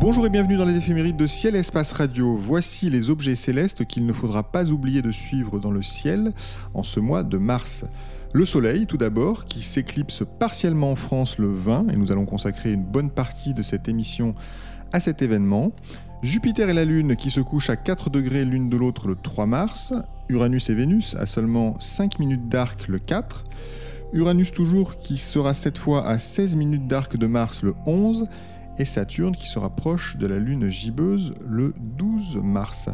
Bonjour et bienvenue dans les éphémérides de Ciel Espace Radio. Voici les objets célestes qu'il ne faudra pas oublier de suivre dans le ciel en ce mois de mars. Le Soleil, tout d'abord, qui s'éclipse partiellement en France le 20, et nous allons consacrer une bonne partie de cette émission à cet événement. Jupiter et la Lune qui se couchent à 4 degrés l'une de l'autre le 3 mars. Uranus et Vénus à seulement 5 minutes d'arc le 4. Uranus toujours qui sera cette fois à 16 minutes d'arc de Mars le 11 et Saturne qui se rapproche de la Lune gibbeuse le 12 mars.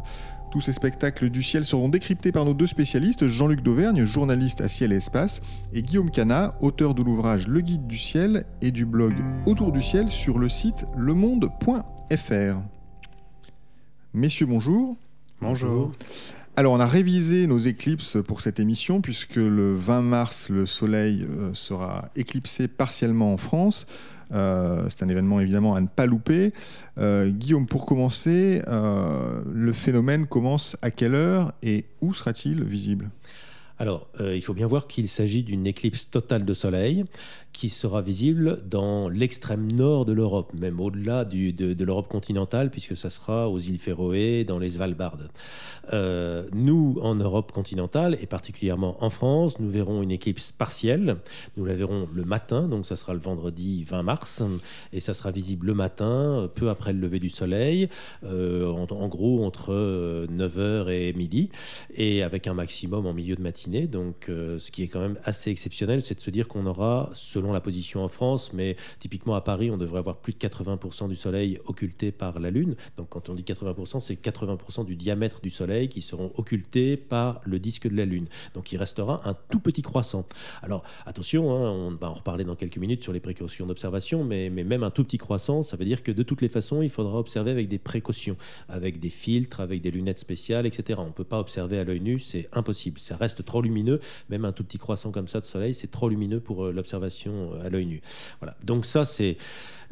Tous ces spectacles du ciel seront décryptés par nos deux spécialistes, Jean-Luc Dauvergne, journaliste à Ciel et Espace, et Guillaume Cana, auteur de l'ouvrage Le Guide du ciel et du blog Autour du ciel sur le site lemonde.fr. Messieurs, bonjour. Bonjour. Alors, on a révisé nos éclipses pour cette émission, puisque le 20 mars, le Soleil euh, sera éclipsé partiellement en France. Euh, c'est un événement évidemment à ne pas louper. Euh, Guillaume, pour commencer, euh, le phénomène commence à quelle heure et où sera-t-il visible? Alors, il faut bien voir qu'il s'agit d'une éclipse totale de soleil qui sera visible dans l'extrême nord de l'Europe, même au-delà de, l'Europe continentale, puisque ça sera aux îles Féroé, dans les Svalbard. Euh, nous, en Europe continentale, et particulièrement en France, nous verrons une éclipse partielle. Nous la verrons le matin, donc ça sera le vendredi 20 mars, et ça sera visible le matin, peu après le lever du soleil, euh, en, gros entre 9h euh, et midi, et avec un maximum en milieu de matinée. Donc ce qui est quand même assez exceptionnel, c'est de se dire qu'on aura, selon la position en France, mais typiquement à Paris, on devrait avoir plus de 80% du Soleil occulté par la Lune. Donc quand on dit 80%, c'est 80% du diamètre du Soleil qui seront occultés par le disque de la Lune. Donc il restera un tout petit croissant. Alors attention, hein, on va en reparler dans quelques minutes sur les précautions d'observation, mais, mais même un tout petit croissant, ça veut dire que de toutes les façons, il faudra observer avec des précautions, avec des filtres, avec des lunettes spéciales, etc. On ne peut pas observer à l'œil nu, c'est impossible. Ça reste trop lumineux. Même un tout petit croissant comme ça de soleil, c'est trop lumineux pour euh, l'observation à l'œil nu. Voilà. Donc ça, c'est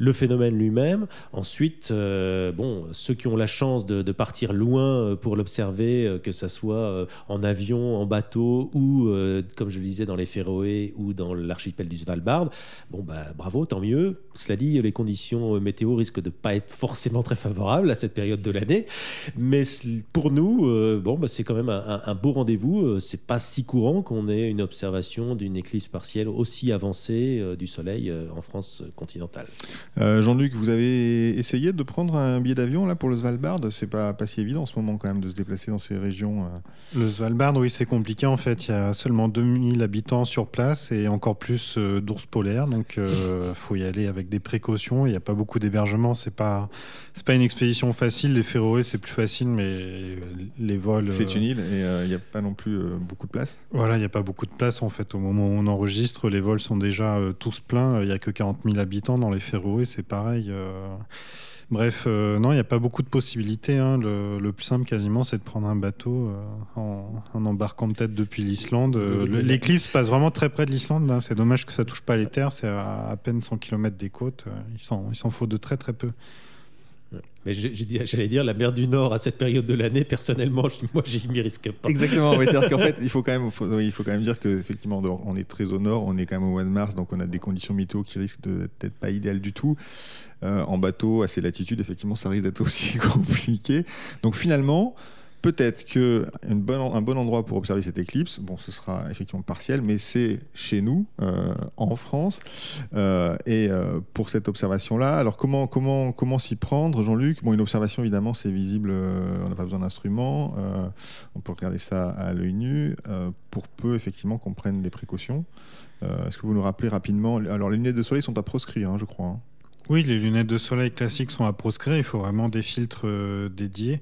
le phénomène lui-même. Ensuite, euh, bon, ceux qui ont la chance de, partir loin euh, pour l'observer, euh, que ce soit en avion, en bateau ou, comme je le disais, dans les Féroé ou dans l'archipel du Svalbard, bon, bah, bravo, tant mieux. Cela dit, les conditions météo risquent de ne pas être forcément très favorables à cette période de l'année. Mais pour nous, bon, bah, c'est quand même un, beau rendez-vous. C'est pas si courant qu'on ait une observation d'une éclipse partielle aussi avancée du Soleil en France continentale. Euh, Jean-Luc, vous avez essayé de prendre un billet d'avion là pour le Svalbard? C'est pas, pas si évident en ce moment quand même de se déplacer dans ces régions. Euh. Le Svalbard, oui, c'est compliqué en fait. Il y a seulement 2000 habitants sur place et encore plus euh, d'ours polaires. Donc il faut y aller avec des précautions. Il n'y a pas beaucoup d'hébergement. C'est pas, c'est pas une expédition facile. Les Féroé, c'est plus facile, mais les vols. C'est une île et il n'y a pas non plus beaucoup de place Voilà, il n'y a pas beaucoup de place en fait. Au moment où on enregistre, les vols sont déjà tous pleins. Il n'y a que 40 000 habitants dans les C'est pareil. Euh. Bref, euh, non, il n'y a pas beaucoup de possibilités. Hein. Le, plus simple, quasiment, c'est de prendre un bateau euh, en, embarquant peut-être depuis l'Islande. L'éclipse passe vraiment très près de l'Islande. Hein. C'est dommage que ça touche pas les terres. C'est à, à, peine 100 km des côtes. Il s'en faut de très très peu. Mais j'allais dire, la mer du Nord, à cette période de l'année, personnellement, moi, j'y m'y risque pas. Exactement, oui, c'est-à-dire qu'en fait, il faut, quand même, il faut quand même dire qu'effectivement, on est très au nord, on est quand même au mois de mars, donc on a des conditions météo qui risquent de peut-être pas idéales du tout. Euh, en bateau, à ces latitudes, effectivement, ça risque d'être aussi compliqué. Donc finalement, peut-être un bon endroit pour observer cette éclipse, bon, ce sera effectivement partiel, mais c'est chez nous, euh, en France. Euh, et euh, pour cette observation-là, alors comment, comment, comment s'y prendre, Jean-Luc? Bon, une observation, évidemment, c'est visible, on n'a pas besoin d'instruments, on peut regarder ça à l'œil nu, pour peu, effectivement, qu'on prenne des précautions. Est-ce que vous nous rappelez rapidement Alors, les lunettes de soleil sont à proscrire, hein, je crois. Hein. Oui, les lunettes de soleil classiques sont à proscrire. Il faut vraiment des filtres dédiés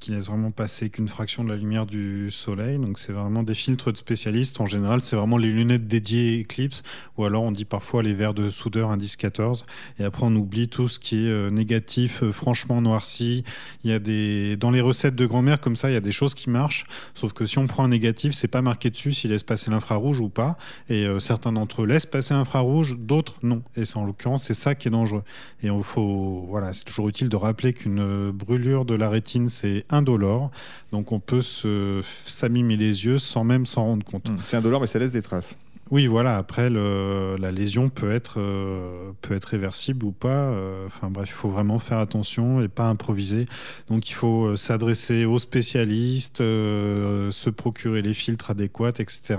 qui laissent vraiment passer qu'une fraction de la lumière du soleil. Donc c'est vraiment des filtres de spécialistes. En général, c'est vraiment les lunettes dédiées Eclipse, ou alors on dit parfois les verres de soudeur Indice 14. Et après, on oublie tout ce qui est euh, négatif, euh, franchement noirci. Il y a des dans les recettes de grand-mère comme ça, il y a des choses qui marchent. Sauf que si on prend un négatif, c'est pas marqué dessus s'il laisse passer l'infrarouge ou pas. Et euh, certains d'entre eux laissent passer l'infrarouge, d'autres non. Et c'est en l'occurrence, c'est ça qui est dangereux. Et il faut, voilà, c'est toujours utile de rappeler qu'une brûlure de la rétine, c'est indolore. Donc on peut s'amimer les yeux sans même s'en rendre compte. C'est indolore, mais ça laisse des traces. Oui, voilà. Après, la lésion peut être, euh, peut être réversible ou pas. Euh, enfin bref, il faut vraiment faire attention et pas improviser. Donc il faut euh, s'adresser aux spécialistes, se procurer les filtres adéquats, etc.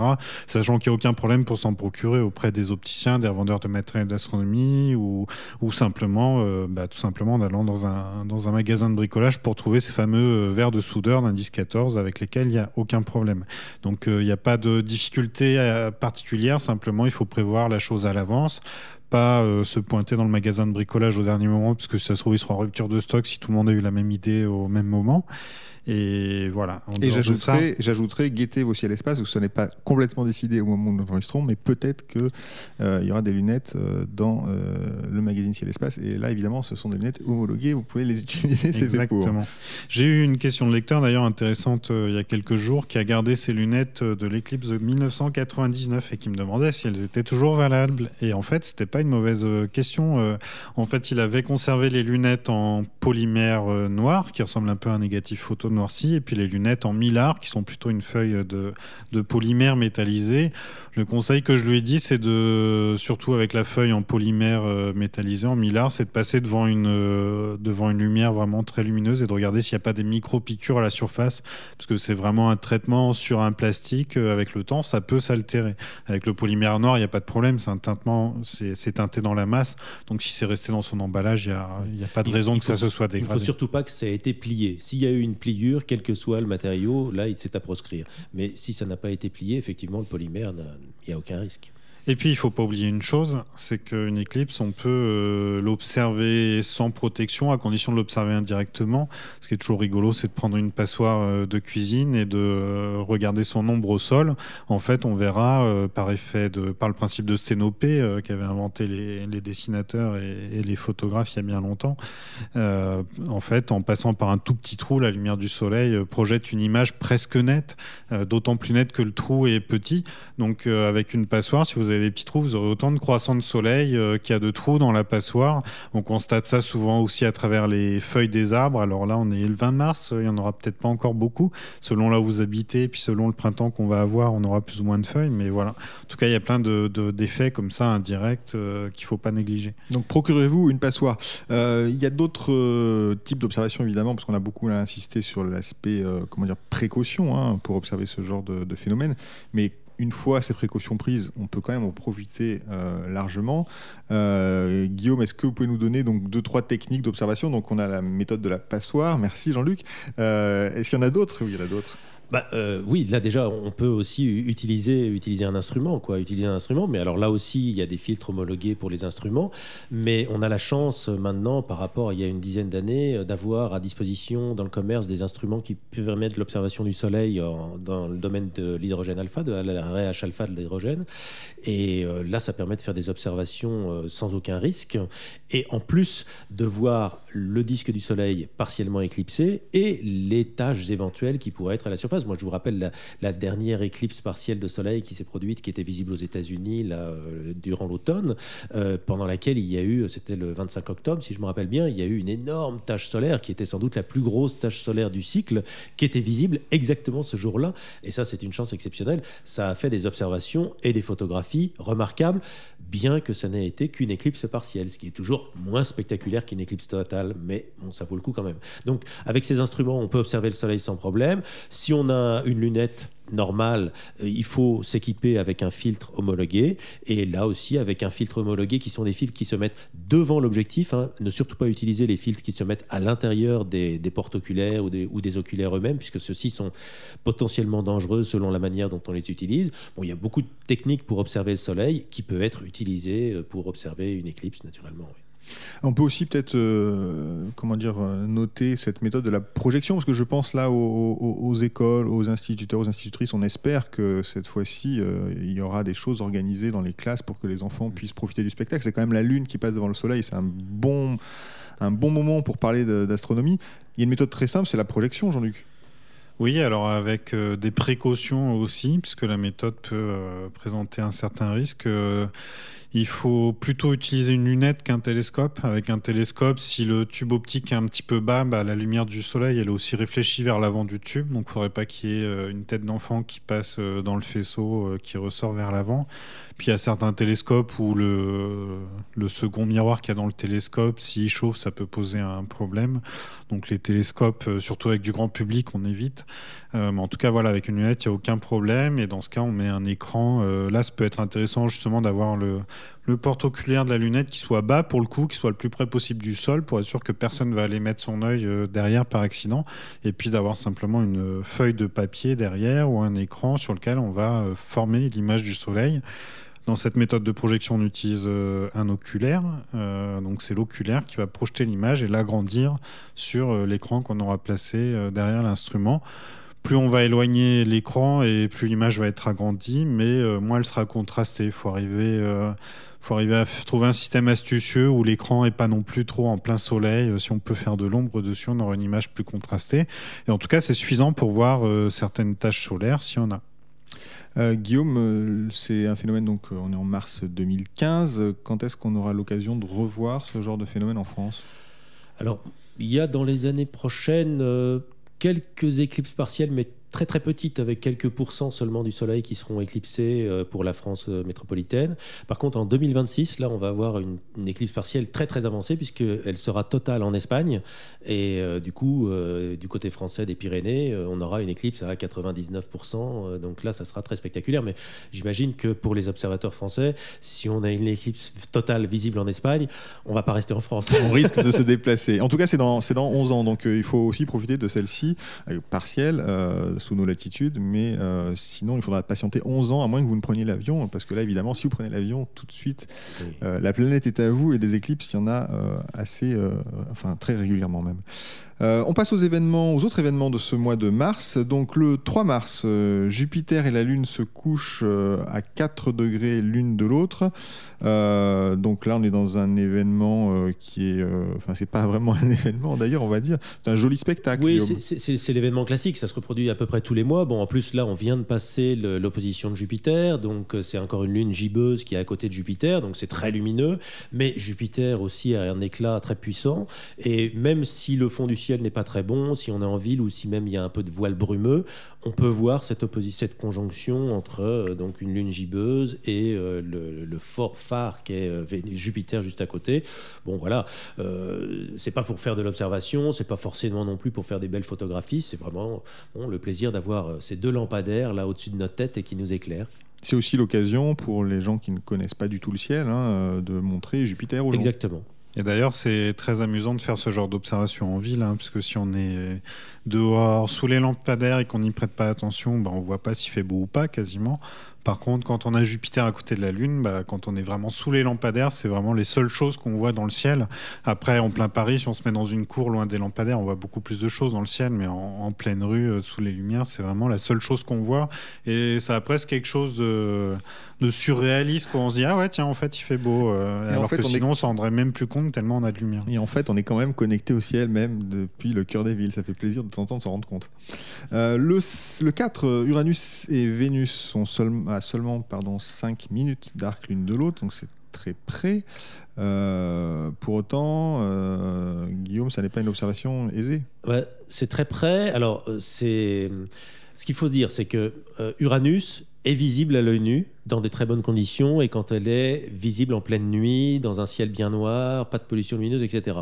Sachant qu'il n'y a aucun problème pour s'en procurer auprès des opticiens, des revendeurs de matériel d'astronomie ou, ou simplement, bah, tout simplement en allant dans un, dans un magasin de bricolage pour trouver ces fameux verres de soudeur d'indice 14 avec lesquels il n'y a aucun problème. Donc il n'y a pas de difficulté particulière Simplement, il faut prévoir la chose à l'avance pas euh, se pointer dans le magasin de bricolage au dernier moment, parce que si ça se trouve, il sera en rupture de stock si tout le monde a eu la même idée au même moment. Et voilà. Et j'ajouterais, j'ajouterais guetter vos ciels espace, où ce n'est pas complètement décidé au moment où nous enregistrons, mais peut-être qu'il euh, y aura des lunettes euh, dans euh, le magazine ciel espace. Et là, évidemment, ce sont des lunettes homologuées, vous pouvez les utiliser. C'est Exactement. J'ai eu une question de lecteur d'ailleurs intéressante il y a quelques jours qui a gardé ses lunettes de l'éclipse de 1999 et qui me demandait si elles étaient toujours valables. Et en fait, c'était pas une mauvaise question. en fait, il avait conservé les lunettes en polymère noir qui ressemble un peu à un négatif photo et puis les lunettes en mylar, qui sont plutôt une feuille de, de polymère métallisé. Le conseil que je lui ai dit, c'est de, surtout avec la feuille en polymère euh, métallisé, en mylar, c'est de passer devant une, euh, devant une lumière vraiment très lumineuse et de regarder s'il n'y a pas des micro-piqûres à la surface, parce que c'est vraiment un traitement sur un plastique. Euh, avec le temps, ça peut s'altérer. Avec le polymère noir, il n'y a pas de problème, c'est un teintement, c'est teinté dans la masse. Donc si c'est resté dans son emballage, il n'y a, pas de raison que ça se soit dégradé. Il ne faut surtout pas que ça ait été plié. S'il y a eu une pliure, quel que soit le matériau, là, il s'est à proscrire. Mais si ça n'a pas été plié, effectivement, le polymère, il n'y a aucun risque. Et puis, il faut pas oublier une chose, c'est qu'une éclipse, on peut euh, l'observer sans protection, à condition de l'observer indirectement. Ce qui est toujours rigolo, c'est de prendre une passoire euh, de cuisine et de euh, regarder son ombre au sol. En fait, on verra par effet de, par le principe de sténopée qu'avaient inventé les, dessinateurs et, les photographes il y a bien longtemps. en fait, en passant par un tout petit trou, la lumière du soleil projette une image presque nette, d'autant plus nette que le trou est petit. Donc, avec une passoire, si vous avez des petits trous, vous aurez autant de croissants de soleil euh, qu'il y a de trous dans la passoire. On constate ça souvent aussi à travers les feuilles des arbres. Alors là, on est le 20 mars, il y en aura peut-être pas encore beaucoup. Selon là où vous habitez, puis selon le printemps qu'on va avoir, on aura plus ou moins de feuilles. Mais voilà. En tout cas, il y a plein d'effets de, comme ça indirects euh, qu'il faut pas négliger. Donc procurez-vous une passoire. Euh, il y a d'autres types d'observations évidemment, parce qu'on a beaucoup insisté sur l'aspect comment précaution hein, pour observer ce genre de, de phénomène. Mais une fois ces précautions prises, on peut quand même en profiter euh, largement. Euh, Guillaume, est-ce que vous pouvez nous donner donc deux trois techniques d'observation? Donc on a la méthode de la passoire. Merci Jean-Luc. Euh, est-ce qu'il y en a d'autres? Oui, il y en a d'autres bah, euh, oui, là déjà, on peut aussi utiliser, utiliser un instrument, quoi. Utiliser un instrument, mais alors là aussi, il y a des filtres homologués pour les instruments. Mais on a la chance maintenant, par rapport à il y a une dizaine d'années, euh, d'avoir à disposition dans le commerce des instruments qui permettent l'observation du Soleil dans le domaine de l'hydrogène alpha, de la RH alpha de l'hydrogène. Et euh, là, ça permet de faire des observations sans aucun risque. Et en plus de voir le disque du Soleil partiellement éclipsé et les tâches éventuelles qui pourraient être à la surface. Moi, je vous rappelle la, dernière éclipse partielle de Soleil qui s'est produite, qui était visible aux États-Unis euh, durant l'automne, euh, pendant laquelle il y a eu, c'était le 25 octobre, si je me rappelle bien, il y a eu une énorme tache solaire qui était sans doute la plus grosse tache solaire du cycle, qui était visible exactement ce jour-là. Et ça, c'est une chance exceptionnelle. Ça a fait des observations et des photographies remarquables, bien que ça n'ait été qu'une éclipse partielle, ce qui est toujours moins spectaculaire qu'une éclipse totale, mais bon, ça vaut le coup quand même. Donc, avec ces instruments, on peut observer le Soleil sans problème. Si on a une lunette normale, euh, il faut s'équiper avec un filtre homologué et là aussi avec un filtre homologué qui sont des filtres qui se mettent devant l'objectif. Hein. Ne surtout pas utiliser les filtres qui se mettent à l'intérieur des, portes oculaires ou des, des oculaires eux-mêmes puisque ceux-ci sont potentiellement dangereux selon la manière dont on les utilise. Bon, il y a beaucoup de techniques pour observer le soleil qui peut être utilisées pour observer une éclipse naturellement. On peut aussi peut-être euh, comment dire euh, noter cette méthode de la projection parce que je pense là aux, écoles, aux instituteurs, aux institutrices. On espère que cette fois-ci euh, il y aura des choses organisées dans les classes pour que les enfants puissent profiter du spectacle. C'est quand même la lune qui passe devant le soleil. C'est un bon un bon moment pour parler d'astronomie. Il y a une méthode très simple, c'est la projection, Jean-Luc. Oui, alors avec des précautions aussi, puisque la méthode peut présenter un certain risque. Il faut plutôt utiliser une lunette qu'un télescope. Avec un télescope, si le tube optique est un petit peu bas, bah, la lumière du soleil, elle est aussi réfléchie vers l'avant du tube. Donc il ne faudrait pas qu'il y ait euh, une tête d'enfant qui passe euh, dans le faisceau, euh, qui ressort vers l'avant. Puis il y a certains télescopes où le, second miroir qu'il y a dans le télescope, s'il chauffe, ça peut poser un problème. Donc les télescopes, surtout avec du grand public, on évite. mais en tout cas, voilà, avec une lunette, il n'y a aucun problème. Et dans ce cas, on met un écran. là, ça peut être intéressant justement d'avoir le, le porte-oculaire de la lunette qui soit bas pour le coup, qui soit le plus près possible du sol pour être sûr que personne ne va aller mettre son œil euh, derrière par accident. Et puis d'avoir simplement une feuille de papier derrière ou un écran sur lequel on va euh, former l'image du soleil. Dans cette méthode de projection, on utilise euh, un oculaire. donc c'est l'oculaire qui va projeter l'image et l'agrandir sur l'écran qu'on aura placé derrière l'instrument plus on va éloigner l'écran et plus l'image va être agrandie, mais euh, moins elle sera contrastée. Il faut arriver, euh, faut arriver à trouver un système astucieux où l'écran n'est pas non plus trop en plein soleil. Euh, si on peut faire de l'ombre dessus, on aura une image plus contrastée. Et en tout cas, c'est suffisant pour voir certaines taches solaires si on a. Guillaume, c'est un phénomène, donc on est en mars 2015. Quand est-ce qu'on aura l'occasion de revoir ce genre de phénomène en France? Alors, il y a dans les années prochaines quelques éclipses partielles, mais très très petite, avec quelques pourcents seulement du Soleil qui seront éclipsés euh, pour la France euh, métropolitaine. Par contre, en 2026, là, on va avoir une, éclipse partielle très très avancée, puisqu'elle sera totale en Espagne. Et euh, du coup, du côté français des Pyrénées, on aura une éclipse à 99%. donc là, ça sera très spectaculaire. Mais j'imagine que pour les observateurs français, si on a une éclipse totale visible en Espagne, on va pas rester en France. On risque de se déplacer. En tout cas, c'est dans, dans 11 ans. Donc il faut aussi profiter de celle-ci, partielle sous nos latitudes, mais euh, sinon il faudra patienter 11 ans, à moins que vous ne preniez l'avion, parce que là évidemment, si vous prenez l'avion tout de suite, euh, la planète est à vous et des éclipses, il y en a euh, assez, enfin très régulièrement même. Euh, on passe aux événements, aux autres événements de ce mois de mars. Donc le 3 mars, euh, Jupiter et la Lune se couchent euh, à 4 degrés l'une de l'autre. donc là, on est dans un événement qui est, enfin c'est pas vraiment un événement d'ailleurs, on va dire, c'est un joli spectacle. Oui, c'est l'événement classique, ça se reproduit à peu près tous les mois. Bon, en plus là, on vient de passer l'opposition de Jupiter, donc c'est encore une Lune gibbeuse qui est à côté de Jupiter, donc c'est très lumineux. Mais Jupiter aussi a un éclat très puissant, et même si le fond du ciel n'est pas très bon, si on est en ville ou si même il y a un peu de voile brumeux, on peut voir cette, cette conjonction entre euh, donc une lune gibbeuse et euh, le, fort phare qui est euh, Jupiter juste à côté. Bon voilà, c'est pas pour faire de l'observation, c'est pas forcément non plus pour faire des belles photographies, c'est vraiment bon, le plaisir d'avoir ces deux lampadaires là au-dessus de notre tête et qui nous éclairent. C'est aussi l'occasion pour les gens qui ne connaissent pas du tout le ciel hein, de montrer Jupiter aux Exactement. Et d'ailleurs, c'est très amusant de faire ce genre d'observation en ville, hein, parce que si on est dehors sous les lampadaires et qu'on n'y prête pas attention, ben, on voit pas s'il fait beau ou pas quasiment. Par contre, quand on a Jupiter à côté de la Lune, bah, quand on est vraiment sous les lampadaires, c'est vraiment les seules choses qu'on voit dans le ciel. Après, en plein Paris, si on se met dans une cour loin des lampadaires, on voit beaucoup plus de choses dans le ciel, mais en, pleine rue, euh, sous les lumières, c'est vraiment la seule chose qu'on voit. Et ça a presque quelque chose de, surréaliste, quand on se dit, ah ouais, tiens, en fait, il fait beau. Euh, alors que sinon, on s'en rendrait même plus compte tellement on a de lumière. Et en fait, on est quand même connecté au ciel, même depuis le cœur des villes. Ça fait plaisir de temps en temps de s'en rendre compte. Euh, le, le 4, Uranus et Vénus sont seulement seulement pardon, 5 minutes d'arc l'une de l'autre, donc c'est très près. Euh, pour autant, euh, Guillaume, ça n'est pas une observation aisée. C'est très près. Alors, euh, ce qu'il faut dire, c'est que Uranus visible à l'œil nu dans de très bonnes conditions et quand elle est visible en pleine nuit, dans un ciel bien noir, pas de pollution lumineuse, etc.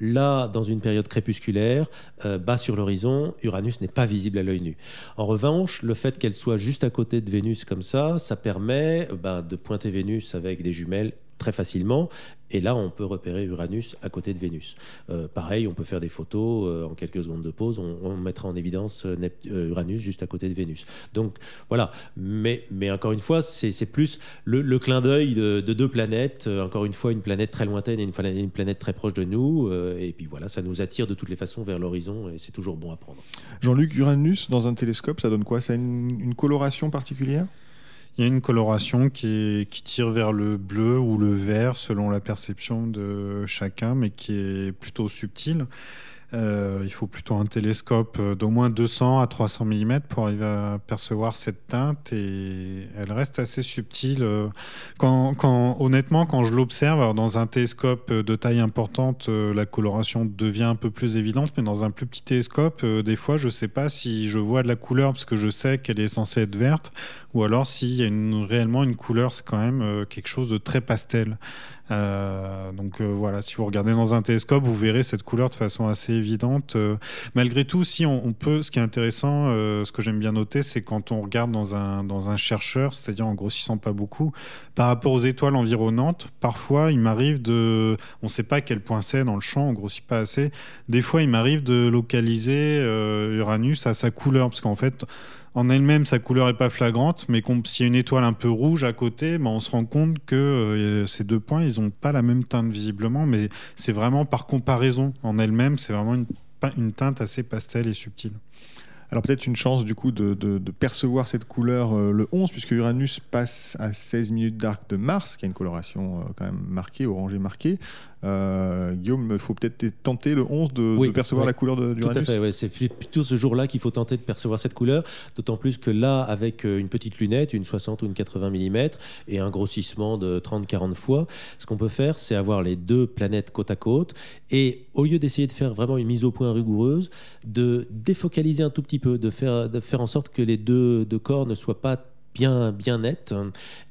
Là, dans une période crépusculaire, euh, bas sur l'horizon, Uranus n'est pas visible à l'œil nu. En revanche, le fait qu'elle soit juste à côté de Vénus comme ça, ça permet ben, de pointer Vénus avec des jumelles très facilement. Et là, on peut repérer Uranus à côté de Vénus. Euh, pareil, on peut faire des photos euh, en quelques secondes de pause. On, mettra en évidence Uranus juste à côté de Vénus. Donc voilà. Mais Mais, mais encore une fois, c'est plus le, clin d'œil de, deux planètes. encore une fois, une planète très lointaine et une, une planète très proche de nous. et puis voilà, ça nous attire de toutes les façons vers l'horizon et c'est toujours bon à prendre. Jean-Luc, Uranus, dans un télescope, ça donne quoi? Ça a une coloration particulière? Il y a une coloration qui, qui, tire vers le bleu ou le vert selon la perception de chacun, mais qui est plutôt subtile. Euh, il faut plutôt un télescope d'au moins 200 à 300 mm pour arriver à percevoir cette teinte et elle reste assez subtile. Euh, honnêtement, quand je l'observe dans un télescope de taille importante, euh, la coloration devient un peu plus évidente, mais dans un plus petit télescope, des fois, je ne sais pas si je vois de la couleur parce que je sais qu'elle est censée être verte, ou alors s'il y a réellement une couleur, c'est quand même quelque chose de très pastel. Euh, donc euh, voilà, si vous regardez dans un télescope, vous verrez cette couleur de façon assez évidente. Euh, malgré tout, si on, peut, ce qui est intéressant, ce que j'aime bien noter, c'est quand on regarde dans un, dans un chercheur, c'est-à-dire en grossissant pas beaucoup, par rapport aux étoiles environnantes, parfois il m'arrive de, on ne sait pas à quel point c'est dans le champ, on grossit pas assez. Des fois, il m'arrive de localiser Uranus à sa couleur, parce qu'en fait, en elle-même, sa couleur est pas flagrante, mais s'il y a une étoile un peu rouge à côté, ben, on se rend compte que euh, ces deux points, ils n'ont pas la même teinte visiblement, mais c'est vraiment par comparaison. En elle-même, c'est vraiment une, une teinte assez pastel et subtile. Alors peut-être une chance du coup de, percevoir cette couleur euh, le 11, puisque Uranus passe à 16 minutes d'arc de Mars, qui a une coloration euh, quand même marquée, orangée marquée. Euh, Guillaume, il faut peut-être tenter le 11 de, percevoir la couleur de, Tout à fait, c'est plutôt ce jour-là qu'il faut tenter de percevoir cette couleur, d'autant plus que là, avec euh, une petite lunette, une 60 ou une 80 mm, et un grossissement de 30-40 fois, ce qu'on peut faire, c'est avoir les deux planètes côte à côte, et au lieu d'essayer de faire vraiment une mise au point rigoureuse, de défocaliser un tout petit peu, de faire, de faire en sorte que les deux, deux corps ne soient pas bien, bien net.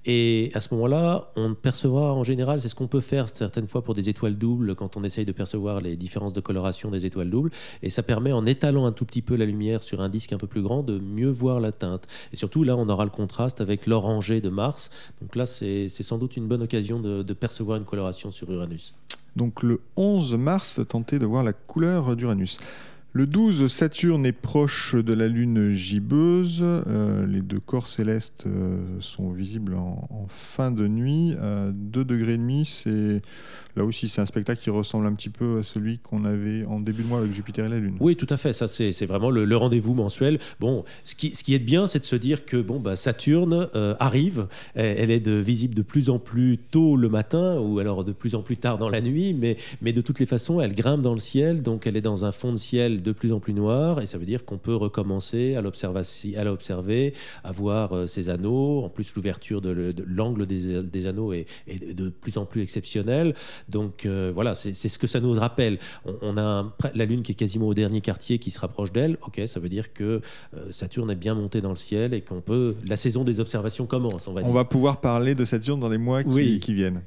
Et à ce moment-là, on percevra en général, c'est ce qu'on peut faire certaines fois pour des étoiles doubles quand on essaye de percevoir les différences de coloration des étoiles doubles. Et ça permet, en étalant un tout petit peu la lumière sur un disque un peu plus grand, de mieux voir la teinte. Et surtout, là, on aura le contraste avec l'orangé de Mars. Donc là, c'est sans doute une bonne occasion de, de percevoir une coloration sur Uranus. Donc le 11 mars, tenter de voir la couleur d'Uranus. Le 12, Saturne est proche de la Lune gibbeuse. Euh, les deux corps célestes euh, sont visibles en, fin de nuit. 2 degrés et demi, c'est Là aussi, c'est un spectacle qui ressemble un petit peu à celui qu'on avait en début de mois avec Jupiter et la Lune. Oui, tout à fait. Ça, c'est vraiment le, rendez-vous mensuel. Bon, ce qui, ce qui est bien, c'est de se dire que bon, bah, Saturne euh, arrive. Elle, est visible de plus en plus tôt le matin ou alors de plus en plus tard dans la nuit, mais de toutes les façons, elle grimpe dans le ciel. Donc, elle est dans un fond de ciel de plus en plus noir. Et ça veut dire qu'on peut recommencer à l'observer, à voir euh, ses anneaux. En plus, l'ouverture de, l'angle des, des, anneaux est, est, de plus en plus exceptionnelle. Donc euh, voilà, c'est ce que ça nous rappelle. On, a la Lune qui est quasiment au dernier quartier qui se rapproche d'elle. Ok, ça veut dire que euh, Saturne est bien monté dans le ciel et qu'on peut. La saison des observations commence. On va, on va pouvoir parler de Saturne dans les mois qui viennent.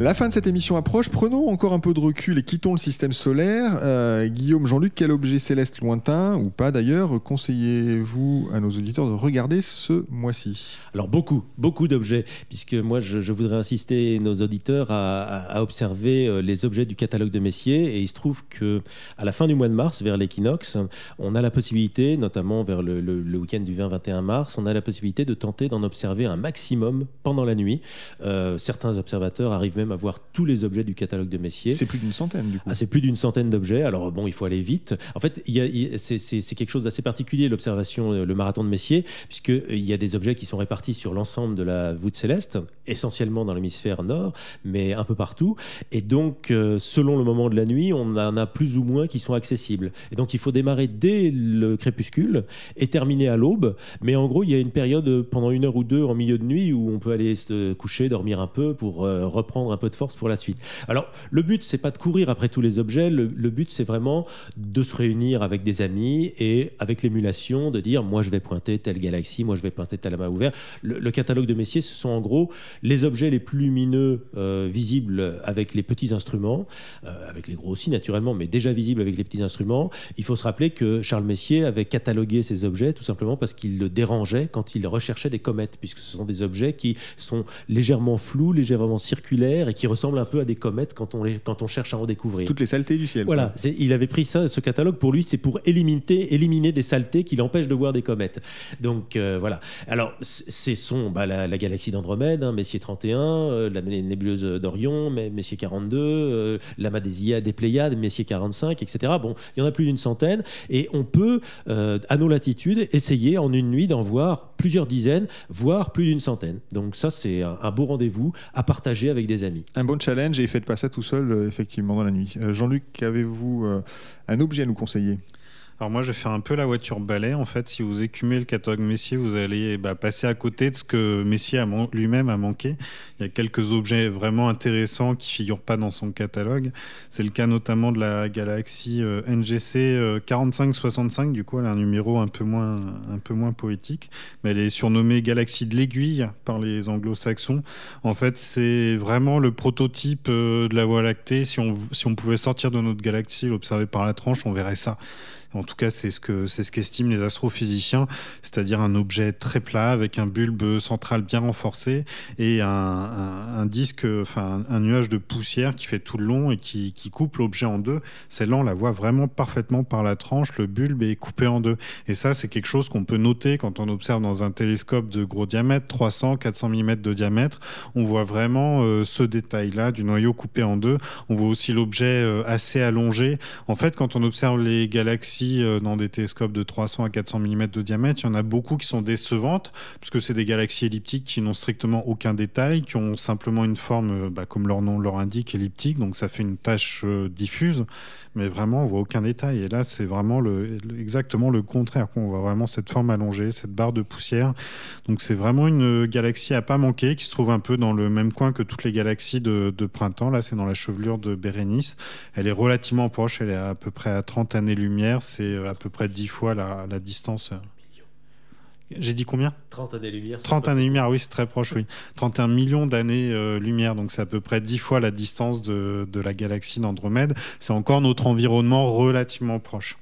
La fin de cette émission approche. Prenons encore un peu de recul et quittons le système solaire. Euh, Guillaume, Jean-Luc, quel objet céleste lointain, ou pas d'ailleurs, conseillez-vous à nos auditeurs de regarder ce mois-ci? Alors beaucoup, beaucoup d'objets, puisque moi je, voudrais insister nos auditeurs à, observer euh, les objets du catalogue de Messier. Et il se trouve que à la fin du mois de mars, vers l'équinoxe, on a la possibilité, notamment vers le, week-end du 20-21 mars, on a la possibilité de tenter d'en observer un maximum pendant la nuit. Euh, certains observateurs arrivent même à voir tous les objets du catalogue de Messier. C'est plus d'une centaine, du coup. Ah, c'est plus d'une centaine d'objets. Alors, bon, il faut aller vite. En fait, c'est quelque chose d'assez particulier, l'observation, euh, le marathon de Messier, puisqu'il euh, y a des objets qui sont répartis sur l'ensemble de la voûte céleste, essentiellement dans l'hémisphère nord, mais un peu partout. Et donc, euh, selon le moment de la nuit, on en a plus ou moins qui sont accessibles. Et donc, il faut démarrer dès le crépuscule et terminer à l'aube. Mais en gros, il y a une période pendant une heure ou deux en milieu de nuit où on peut aller se coucher, dormir un peu pour reprendre un peu de force pour la suite. Alors, le but, c'est pas de courir après tous les objets. Le, but, c'est vraiment de se réunir avec des amis et avec l'émulation de dire moi, je vais pointer telle galaxie, moi, je vais pointer telle main ouverte. Le, catalogue de Messier, ce sont en gros les objets les plus lumineux euh, visibles avec les petits instruments, euh, avec les gros aussi naturellement, mais déjà visibles avec les petits instruments. Il faut se rappeler que Charles Messier avait catalogué ces objets tout simplement parce qu'il le dérangeait quand il recherchait des comètes, puisque ce sont des objets qui sont légèrement flous, légèrement circulaires et qui ressemblent un peu à des comètes quand on, les, quand on cherche à en découvrir. Toutes les saletés du ciel. Voilà, il avait pris ça, ce catalogue pour lui, c'est pour éliminer, éliminer des saletés qui l'empêchent de voir des comètes. Donc euh, voilà. Alors, c'est son, bah, la, galaxie d'Andromède, hein, Messier 31, euh, la nébuleuse d'Orion, Messier 42, euh, l'amas des, des Pléiades, Messier 45, etc. Bon, il y en a plus d'une centaine. Et on peut, à nos latitudes, essayer en une nuit d'en voir plusieurs dizaines, voire plus d'une centaine. Donc ça, c'est un, beau rendez-vous à partager avec des amis. Un bon challenge et faites pas ça tout seul, effectivement, dans la nuit. Jean-Luc, avez-vous un objet à nous conseiller? Alors moi, je vais faire un peu la voiture balai. En fait, si vous écumez le catalogue Messier, vous allez bah, passer à côté de ce que Messier lui-même a manqué. Il y a quelques objets vraiment intéressants qui figurent pas dans son catalogue. C'est le cas notamment de la galaxie euh, NGC 4565. Euh, du coup, elle a un numéro un peu moins, un peu moins poétique, mais elle est surnommée galaxie de l'aiguille par les Anglo-Saxons. En fait, c'est vraiment le prototype euh, de la Voie lactée. Si on, si on pouvait sortir de notre galaxie, l'observer par la tranche, on verrait ça. Tout cas, c'est ce que c'est ce qu'estiment les astrophysiciens, c'est-à-dire un objet très plat avec un bulbe central bien renforcé et un, disque, enfin un, nuage de poussière qui fait tout le long et qui, coupe l'objet en deux. Celle-là, on la voit vraiment parfaitement par la tranche. Le bulbe est coupé en deux. Et ça, c'est quelque chose qu'on peut noter quand on observe dans un télescope de gros diamètre, 300, 400 mm de diamètre. On voit vraiment euh, ce détail-là du noyau coupé en deux. On voit aussi l'objet euh, assez allongé. En fait, quand on observe les galaxies euh, dans des télescopes de 300 à 400 mm de diamètre. Il y en a beaucoup qui sont décevantes, puisque c'est des galaxies elliptiques qui n'ont strictement aucun détail, qui ont simplement une forme, euh, bah, comme leur nom leur indique, elliptique, donc ça fait une tache euh, diffuse, mais vraiment on voit aucun détail. Et là, c'est vraiment exactement le contraire, qu'on voit vraiment cette forme allongée, cette barre de poussière. Donc c'est vraiment une galaxie à pas manquer, qui se trouve un peu dans le même coin que toutes les galaxies de, printemps. Là, c'est dans la chevelure de Bérénice. Elle est relativement proche, elle est à peu près à 30 années-lumière à peu près 10 fois la, distance. J'ai dit combien? 30 années-lumière. 30 années-lumière, oui, c'est très proche, oui. 31 millions d'années-lumière, donc c'est à peu près 10 fois la distance de, de la galaxie d'Andromède. C'est encore notre environnement relativement proche.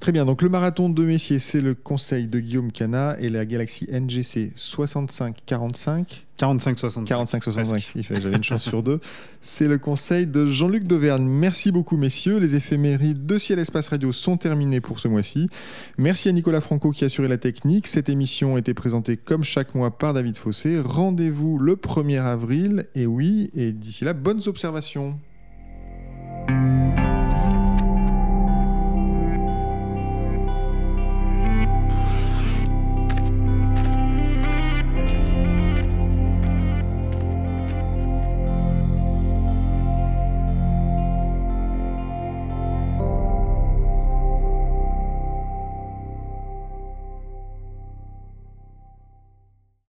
Très bien, donc le marathon de Messier, c'est le conseil de Guillaume Cana et la galaxie NGC 6545. 45-65. 45-65, j'avais une chance sur deux. C'est le conseil de Jean-Luc Dauvergne. Merci beaucoup, messieurs. Les éphémérides de Ciel Espace Radio sont terminées pour ce mois-ci. Merci à Nicolas Franco qui a assuré la technique. Cette émission a été présentée comme chaque mois par David Fossé. Rendez-vous le 1er avril. Et oui, et d'ici là, bonnes observations.